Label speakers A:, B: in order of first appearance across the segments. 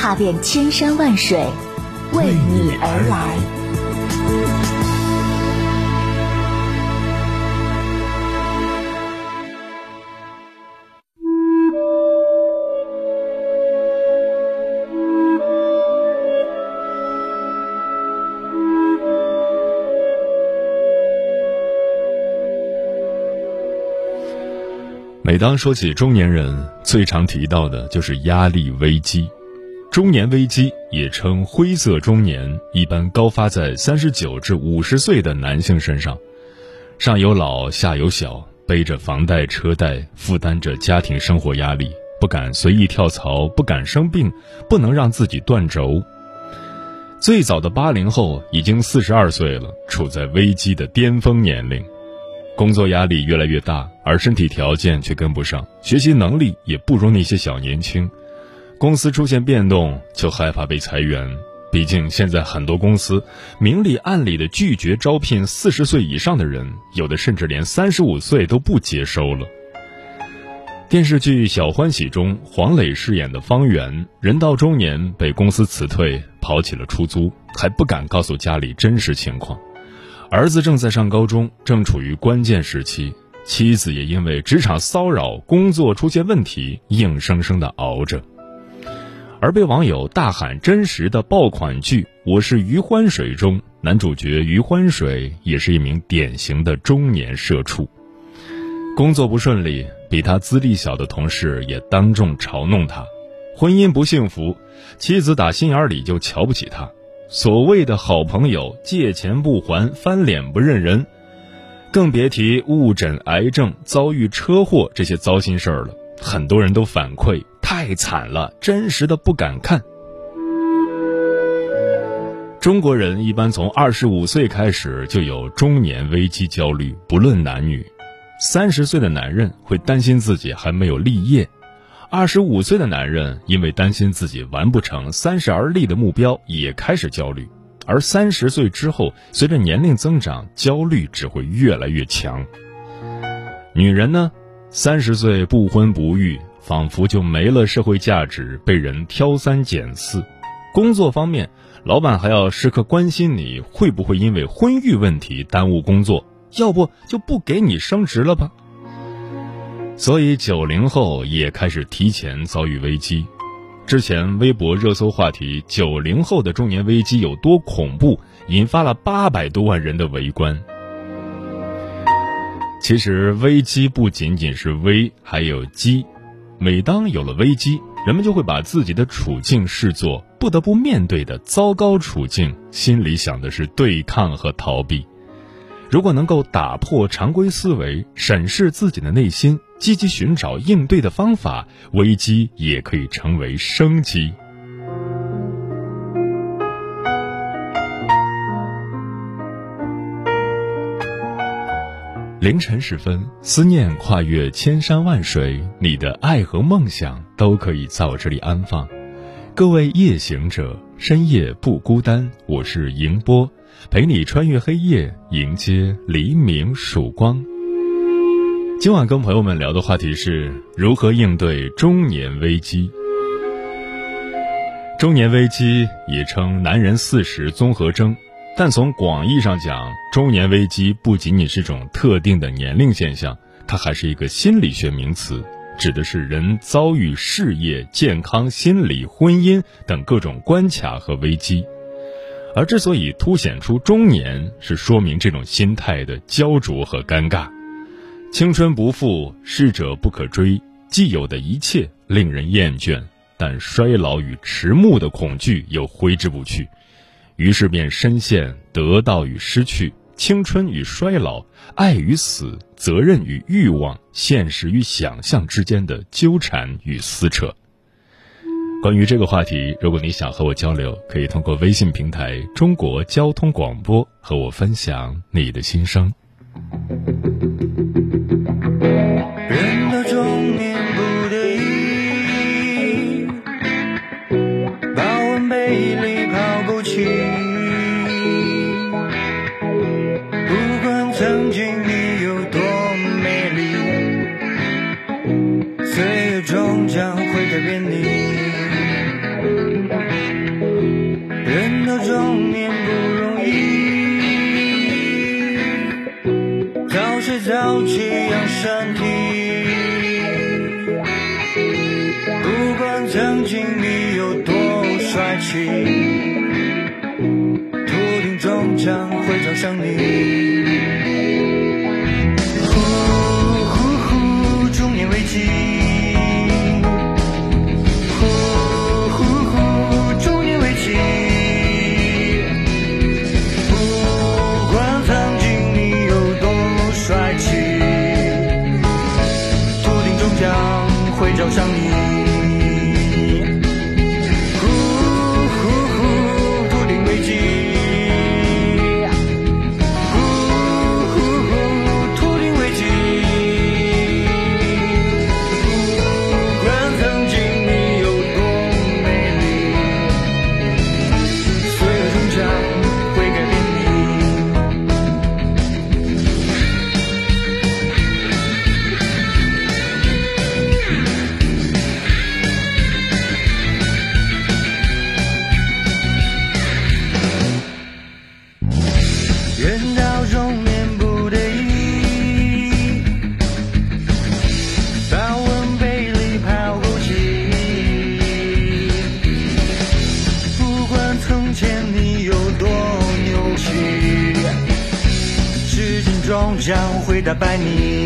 A: 踏遍千山万水，为你而来。
B: 每当说起中年人，最常提到的就是压力危机。中年危机也称灰色中年，一般高发在三十九至五十岁的男性身上，上有老下有小，背着房贷车贷，负担着家庭生活压力，不敢随意跳槽，不敢生病，不能让自己断轴。最早的八零后已经四十二岁了，处在危机的巅峰年龄。工作压力越来越大，而身体条件却跟不上，学习能力也不如那些小年轻。公司出现变动，就害怕被裁员。毕竟现在很多公司明里暗里的拒绝招聘四十岁以上的人，有的甚至连三十五岁都不接收了。电视剧《小欢喜》中，黄磊饰演的方圆，人到中年被公司辞退，跑起了出租，还不敢告诉家里真实情况。儿子正在上高中，正处于关键时期，妻子也因为职场骚扰、工作出现问题，硬生生的熬着。而被网友大喊真实的爆款剧《我是余欢水》中，男主角余欢水也是一名典型的中年社畜，工作不顺利，比他资历小的同事也当众嘲弄他，婚姻不幸福，妻子打心眼里就瞧不起他。所谓的好朋友借钱不还，翻脸不认人，更别提误诊癌症、遭遇车祸这些糟心事儿了。很多人都反馈太惨了，真实的不敢看。中国人一般从二十五岁开始就有中年危机焦虑，不论男女。三十岁的男人会担心自己还没有立业。二十五岁的男人因为担心自己完不成三十而立的目标，也开始焦虑；而三十岁之后，随着年龄增长，焦虑只会越来越强。女人呢，三十岁不婚不育，仿佛就没了社会价值，被人挑三拣四。工作方面，老板还要时刻关心你会不会因为婚育问题耽误工作，要不就不给你升职了吧。所以，九零后也开始提前遭遇危机。之前微博热搜话题“九零后的中年危机有多恐怖”，引发了八百多万人的围观。其实，危机不仅仅是危，还有机。每当有了危机，人们就会把自己的处境视作不得不面对的糟糕处境，心里想的是对抗和逃避。如果能够打破常规思维，审视自己的内心，积极寻找应对的方法，危机也可以成为生机。凌晨时分，思念跨越千山万水，你的爱和梦想都可以在我这里安放。各位夜行者，深夜不孤单，我是迎波，陪你穿越黑夜，迎接黎明曙光。今晚跟朋友们聊的话题是如何应对中年危机。中年危机也称男人四十综合征。但从广义上讲，中年危机不仅仅是种特定的年龄现象，它还是一个心理学名词，指的是人遭遇事业、健康、心理、婚姻等各种关卡和危机。而之所以凸显出中年，是说明这种心态的焦灼和尴尬。青春不复，逝者不可追，既有的一切令人厌倦，但衰老与迟暮的恐惧又挥之不去。于是便深陷得到与失去、青春与衰老、爱与死、责任与欲望、现实与想象之间的纠缠与撕扯。关于这个话题，如果你想和我交流，可以通过微信平台“中国交通广播”和我分享你的心声。
C: 想你人到中年不得已，保温杯里泡枸杞。不管从前你有多牛气，时间终将会打败你。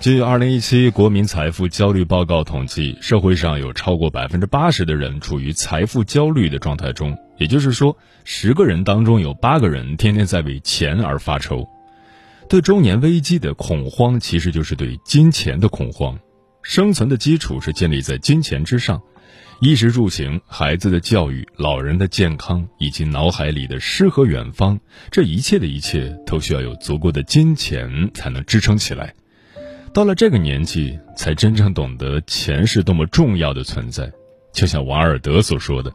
B: 据二零一七国民财富焦虑报告统计，社会上有超过百分之八十的人处于财富焦虑的状态中，也就是说，十个人当中有八个人天天在为钱而发愁。对中年危机的恐慌，其实就是对金钱的恐慌。生存的基础是建立在金钱之上，衣食住行、孩子的教育、老人的健康以及脑海里的诗和远方，这一切的一切都需要有足够的金钱才能支撑起来。到了这个年纪，才真正懂得钱是多么重要的存在。就像王尔德所说的：“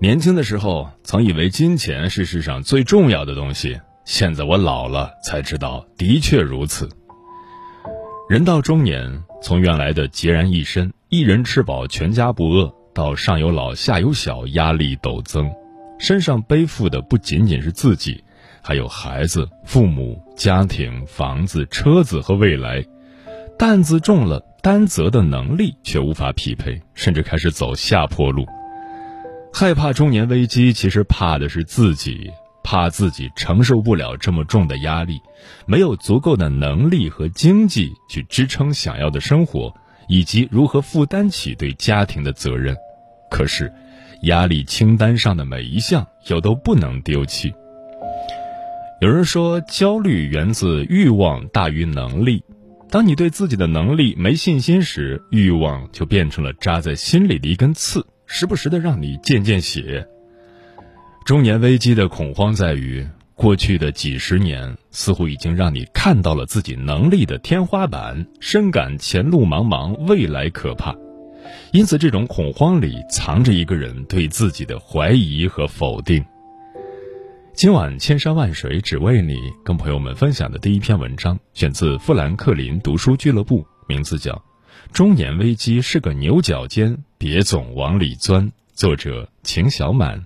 B: 年轻的时候曾以为金钱是世上最重要的东西，现在我老了才知道，的确如此。”人到中年，从原来的孑然一身、一人吃饱全家不饿，到上有老下有小，压力陡增，身上背负的不仅仅是自己，还有孩子、父母、家庭、房子、车子和未来。担子重了，担责的能力却无法匹配，甚至开始走下坡路。害怕中年危机，其实怕的是自己，怕自己承受不了这么重的压力，没有足够的能力和经济去支撑想要的生活，以及如何负担起对家庭的责任。可是，压力清单上的每一项又都不能丢弃。有人说，焦虑源自欲望大于能力。当你对自己的能力没信心时，欲望就变成了扎在心里的一根刺，时不时的让你见见血。中年危机的恐慌在于，过去的几十年似乎已经让你看到了自己能力的天花板，深感前路茫茫，未来可怕。因此，这种恐慌里藏着一个人对自己的怀疑和否定。今晚千山万水只为你，跟朋友们分享的第一篇文章选自富兰克林读书俱乐部，名字叫《中年危机是个牛角尖，别总往里钻》，作者秦小满。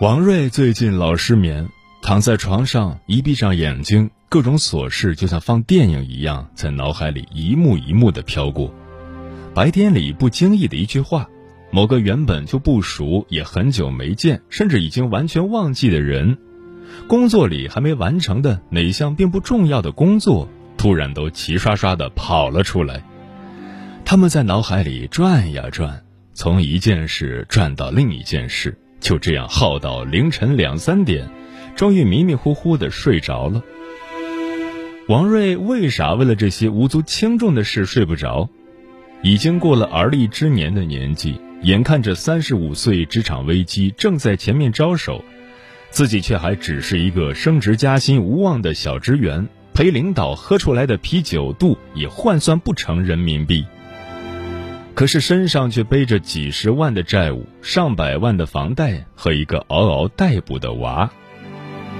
B: 王瑞最近老失眠，躺在床上，一闭上眼睛，各种琐事就像放电影一样，在脑海里一幕一幕的飘过。白天里不经意的一句话，某个原本就不熟、也很久没见，甚至已经完全忘记的人，工作里还没完成的哪项并不重要的工作，突然都齐刷刷的跑了出来。他们在脑海里转呀转，从一件事转到另一件事。就这样耗到凌晨两三点，终于迷迷糊糊的睡着了。王瑞为啥为了这些无足轻重的事睡不着？已经过了而立之年的年纪，眼看着三十五岁职场危机正在前面招手，自己却还只是一个升职加薪无望的小职员，陪领导喝出来的啤酒肚也换算不成人民币。可是身上却背着几十万的债务、上百万的房贷和一个嗷嗷待哺的娃，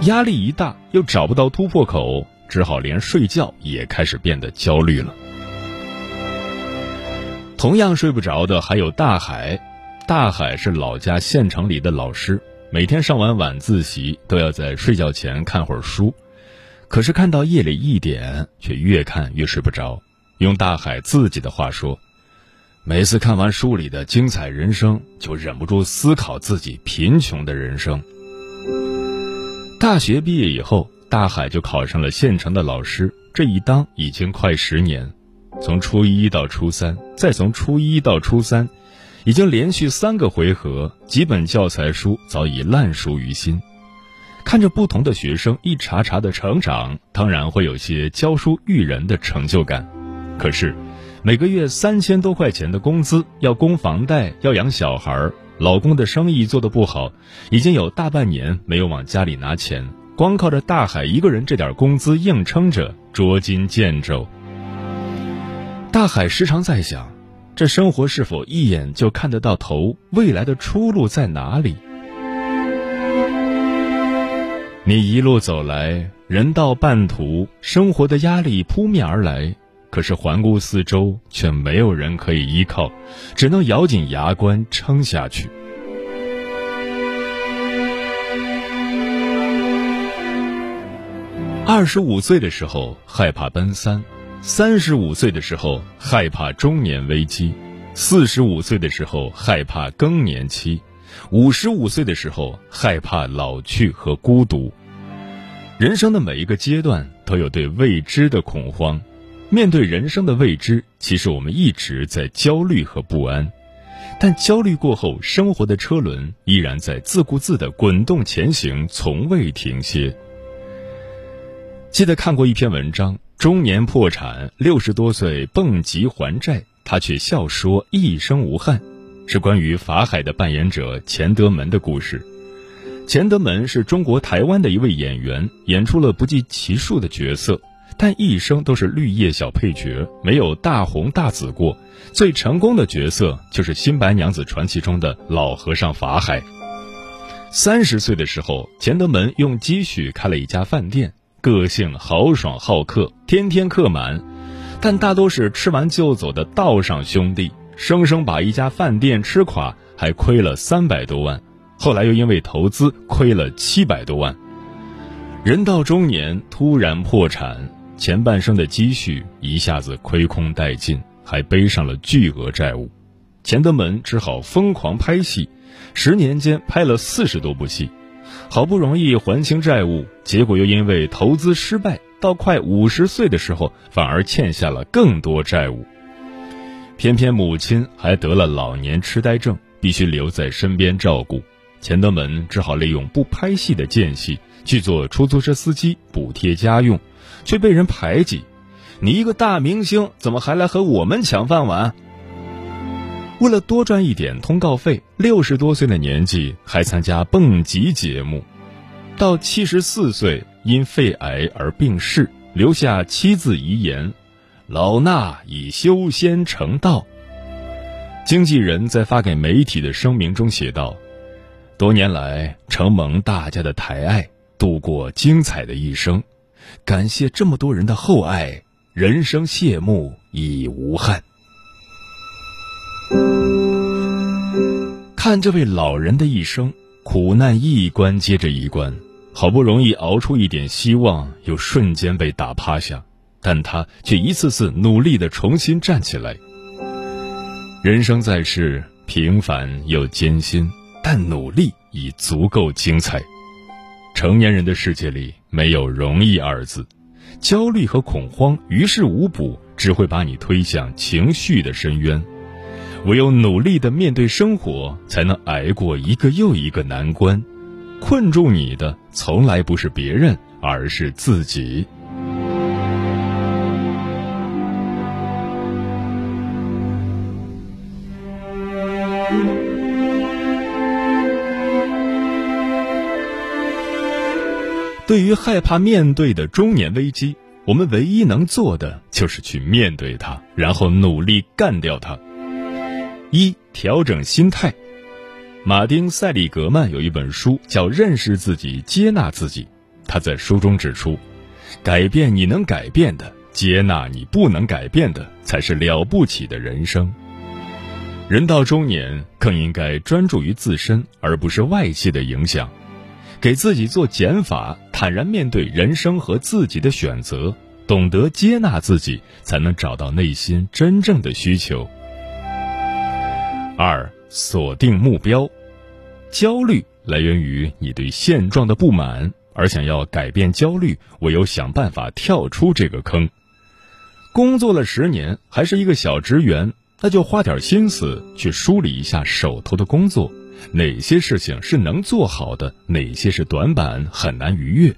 B: 压力一大，又找不到突破口，只好连睡觉也开始变得焦虑了。同样睡不着的还有大海，大海是老家县城里的老师，每天上完晚自习都要在睡觉前看会儿书，可是看到夜里一点，却越看越睡不着。用大海自己的话说。每次看完书里的精彩人生，就忍不住思考自己贫穷的人生。大学毕业以后，大海就考上了县城的老师，这一当已经快十年，从初一到初三，再从初一到初三，已经连续三个回合，几本教材书早已烂熟于心。看着不同的学生一茬茬的成长，当然会有些教书育人的成就感，可是。每个月三千多块钱的工资，要供房贷，要养小孩儿，老公的生意做得不好，已经有大半年没有往家里拿钱，光靠着大海一个人这点工资硬撑着，捉襟见肘。大海时常在想，这生活是否一眼就看得到头？未来的出路在哪里？你一路走来，人到半途，生活的压力扑面而来。可是环顾四周，却没有人可以依靠，只能咬紧牙关撑下去。二十五岁的时候害怕奔三，三十五岁的时候害怕中年危机，四十五岁的时候害怕更年期，五十五岁的时候害怕老去和孤独。人生的每一个阶段都有对未知的恐慌。面对人生的未知，其实我们一直在焦虑和不安，但焦虑过后，生活的车轮依然在自顾自的滚动前行，从未停歇。记得看过一篇文章，中年破产，六十多岁蹦极还债，他却笑说一生无憾，是关于法海的扮演者钱德门的故事。钱德门是中国台湾的一位演员，演出了不计其数的角色。但一生都是绿叶小配角，没有大红大紫过。最成功的角色就是《新白娘子传奇》中的老和尚法海。三十岁的时候，钱德门用积蓄开了一家饭店，个性豪爽好客，天天客满，但大多是吃完就走的道上兄弟，生生把一家饭店吃垮，还亏了三百多万。后来又因为投资亏了七百多万。人到中年突然破产。前半生的积蓄一下子亏空殆尽，还背上了巨额债务，钱德门只好疯狂拍戏，十年间拍了四十多部戏，好不容易还清债务，结果又因为投资失败，到快五十岁的时候反而欠下了更多债务。偏偏母亲还得了老年痴呆症，必须留在身边照顾，钱德门只好利用不拍戏的间隙去做出租车司机补贴家用。却被人排挤，你一个大明星怎么还来和我们抢饭碗？为了多赚一点通告费，六十多岁的年纪还参加蹦极节目，到七十四岁因肺癌而病逝，留下七字遗言：“老衲已修仙成道。”经纪人在发给媒体的声明中写道：“多年来承蒙大家的抬爱，度过精彩的一生。”感谢这么多人的厚爱，人生谢幕已无憾。看这位老人的一生，苦难一关接着一关，好不容易熬出一点希望，又瞬间被打趴下，但他却一次次努力的重新站起来。人生在世，平凡又艰辛，但努力已足够精彩。成年人的世界里没有容易二字，焦虑和恐慌于事无补，只会把你推向情绪的深渊。唯有努力的面对生活，才能挨过一个又一个难关。困住你的从来不是别人，而是自己。对于害怕面对的中年危机，我们唯一能做的就是去面对它，然后努力干掉它。一、调整心态。马丁·塞里格曼有一本书叫《认识自己，接纳自己》。他在书中指出，改变你能改变的，接纳你不能改变的，才是了不起的人生。人到中年，更应该专注于自身，而不是外界的影响。给自己做减法，坦然面对人生和自己的选择，懂得接纳自己，才能找到内心真正的需求。二、锁定目标。焦虑来源于你对现状的不满，而想要改变焦虑，唯有想办法跳出这个坑。工作了十年还是一个小职员，那就花点心思去梳理一下手头的工作。哪些事情是能做好的？哪些是短板很难逾越？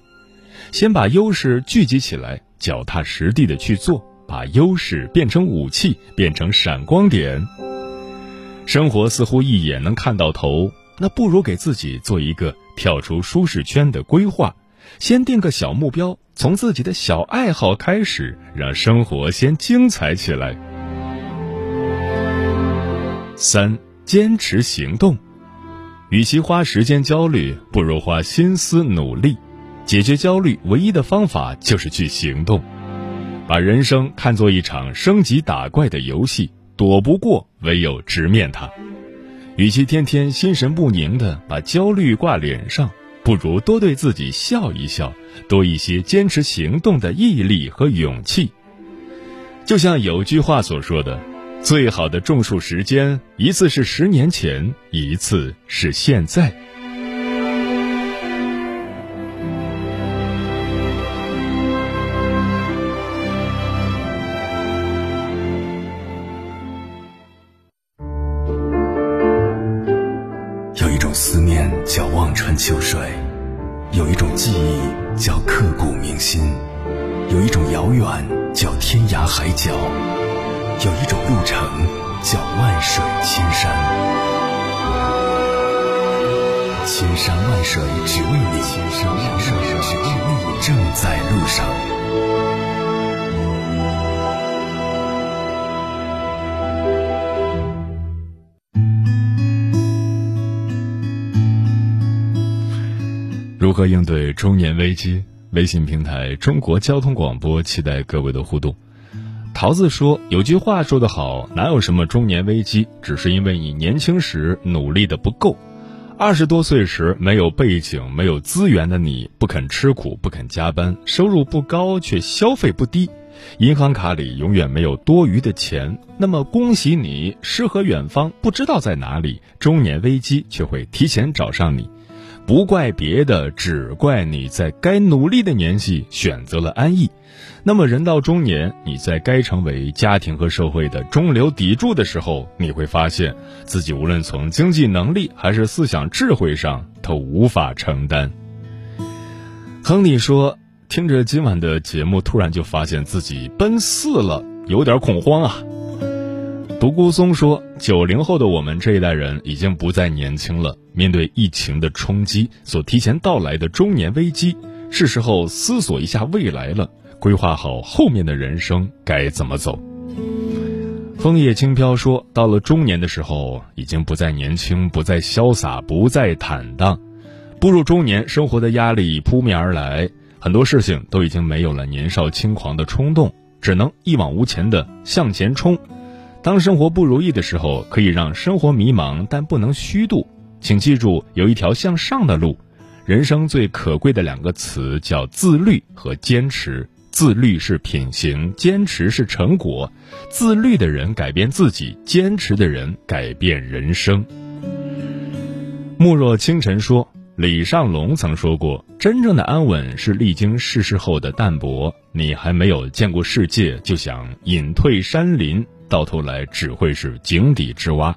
B: 先把优势聚集起来，脚踏实地的去做，把优势变成武器，变成闪光点。生活似乎一眼能看到头，那不如给自己做一个跳出舒适圈的规划，先定个小目标，从自己的小爱好开始，让生活先精彩起来。三，坚持行动。与其花时间焦虑，不如花心思努力。解决焦虑唯一的方法就是去行动。把人生看作一场升级打怪的游戏，躲不过，唯有直面它。与其天天心神不宁的把焦虑挂脸上，不如多对自己笑一笑，多一些坚持行动的毅力和勇气。就像有句话所说的。最好的种树时间，一次是十年前，一次是现在。应对中年危机？微信平台中国交通广播期待各位的互动。桃子说：“有句话说得好，哪有什么中年危机，只是因为你年轻时努力的不够。二十多岁时没有背景、没有资源的你，不肯吃苦、不肯加班，收入不高却消费不低，银行卡里永远没有多余的钱。那么恭喜你，诗和远方不知道在哪里，中年危机却会提前找上你。不怪别的，只怪你在该努力的年纪选择了安逸。那么人到中年，你在该成为家庭和社会的中流砥柱的时候，你会发现自己无论从经济能力还是思想智慧上都无法承担。亨利说：“听着今晚的节目，突然就发现自己奔四了，有点恐慌啊。”独孤松说：“九零后的我们这一代人已经不再年轻了，面对疫情的冲击，所提前到来的中年危机，是时候思索一下未来了，规划好后面的人生该怎么走。”枫叶轻飘说：“到了中年的时候，已经不再年轻，不再潇洒，不再坦荡。步入中年，生活的压力扑面而来，很多事情都已经没有了年少轻狂的冲动，只能一往无前的向前冲。”当生活不如意的时候，可以让生活迷茫，但不能虚度。请记住，有一条向上的路。人生最可贵的两个词叫自律和坚持。自律是品行，坚持是成果。自律的人改变自己，坚持的人改变人生。慕若清晨说，李尚龙曾说过：“真正的安稳是历经世事后的淡泊。你还没有见过世界，就想隐退山林。”到头来只会是井底之蛙，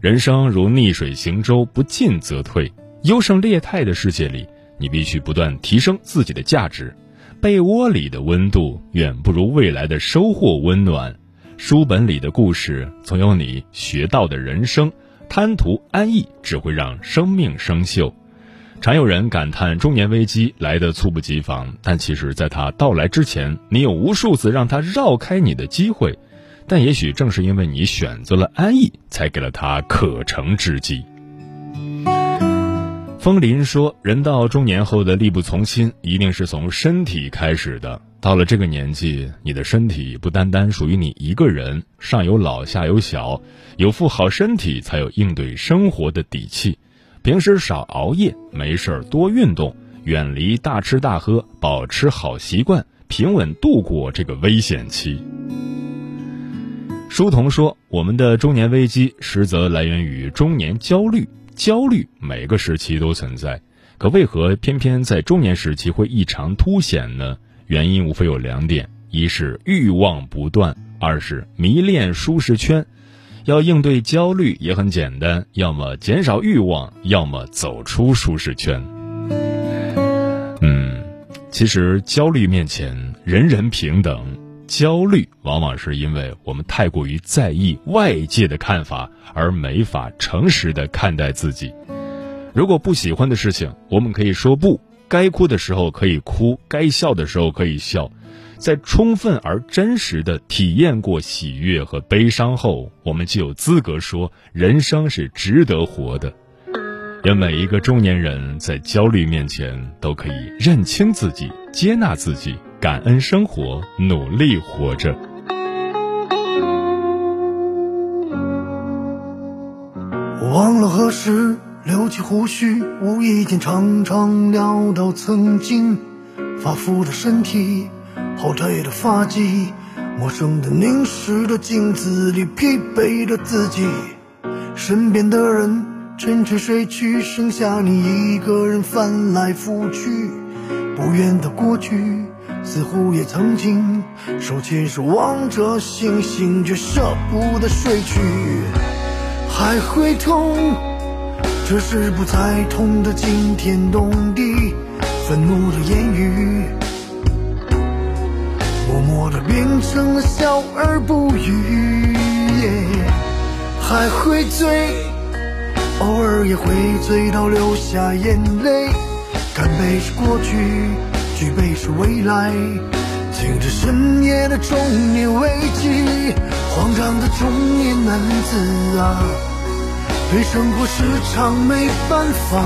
B: 人生如逆水行舟，不进则退。优胜劣汰的世界里，你必须不断提升自己的价值。被窝里的温度远不如未来的收获温暖。书本里的故事总有你学到的人生。贪图安逸只会让生命生锈。常有人感叹中年危机来得猝不及防，但其实，在它到来之前，你有无数次让它绕开你的机会。但也许正是因为你选择了安逸，才给了他可乘之机。风林说：“人到中年后的力不从心，一定是从身体开始的。到了这个年纪，你的身体不单单属于你一个人，上有老下有小，有副好身体才有应对生活的底气。平时少熬夜，没事儿多运动，远离大吃大喝，保持好习惯，平稳度过这个危险期。”书童说：“我们的中年危机，实则来源于中年焦虑。焦虑每个时期都存在，可为何偏偏在中年时期会异常凸显呢？原因无非有两点：一是欲望不断，二是迷恋舒适圈。要应对焦虑也很简单，要么减少欲望，要么走出舒适圈。嗯，其实焦虑面前，人人平等。”焦虑往往是因为我们太过于在意外界的看法，而没法诚实的看待自己。如果不喜欢的事情，我们可以说不；该哭的时候可以哭，该笑的时候可以笑。在充分而真实的体验过喜悦和悲伤后，我们就有资格说人生是值得活的。愿每一个中年人在焦虑面前都可以认清自己，接纳自己。感恩生活，努力活着。
D: 我忘了何时留起胡须，无意间常常聊到曾经发福的身体，后退的发髻，陌生的凝视的镜子里疲惫的自己，身边的人沉沉睡去，剩下你一个人翻来覆去，不愿的过去。似乎也曾经手牵手望着星星，却舍不得睡去，还会痛，这是不再痛的惊天动地，愤怒的言语，默默的变成了笑而不语，还会醉，偶尔也会醉到流下眼泪，干杯是过去。举杯是未来，听着深夜的中年危机，慌张的中年男子啊，对生活时常没办法，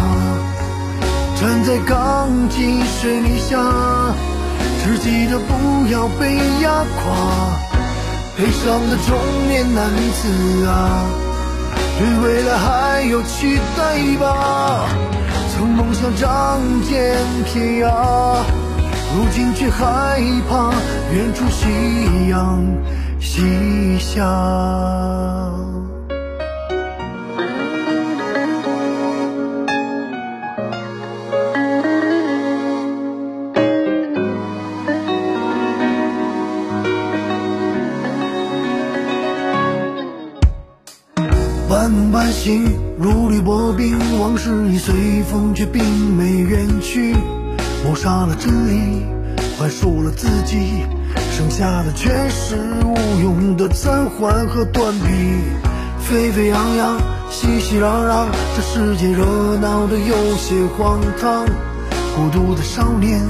D: 站在钢筋水泥下，只记得不要被压垮。悲伤的中年男子啊，对未来还有期待吧。曾梦想仗剑天涯，如今却害怕远处夕阳西下。半梦半醒，如履薄冰，往事已随风，却并没远去。抹杀了真理，宽恕了自己，剩下的全是无用的暂缓和断臂。沸沸扬扬，熙熙攘攘，这世界热闹的有些荒唐。孤独的少年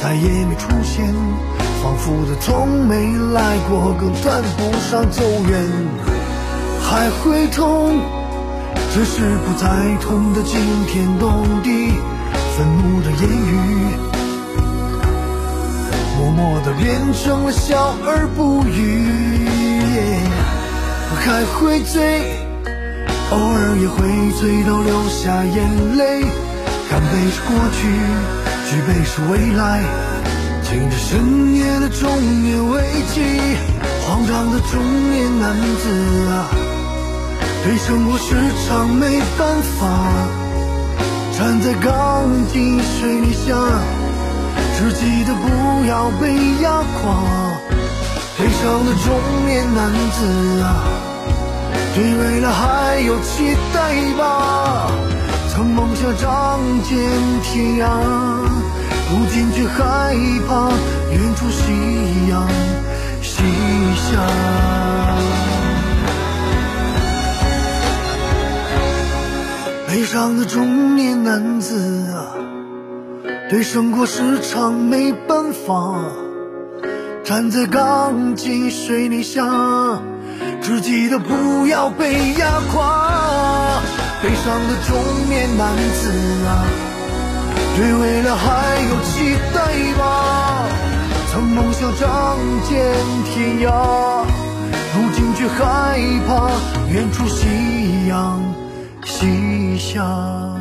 D: 再也没出现，仿佛他从没来过，更谈不上走远。还会痛，只是不再痛的惊天动地，愤怒的言语，默默的变成了笑而不语。我还会醉，偶尔也会醉到流下眼泪。干杯是过去，举杯是未来，敬着深夜的中年危机，慌张的中年男子啊。对生活时常没办法，站在钢筋水泥下，只记得不要被压垮。悲伤的中年男子啊，对未来还有期待吧？曾梦想仗剑天涯，如今却害怕远处夕阳西下。悲伤的中年男子啊，对生活时常没办法，站在钢筋水泥下，只记得不要被压垮。悲伤的中年男子啊，对未来还有期待吧？曾梦想仗剑天涯，如今却害怕远处夕阳。西下。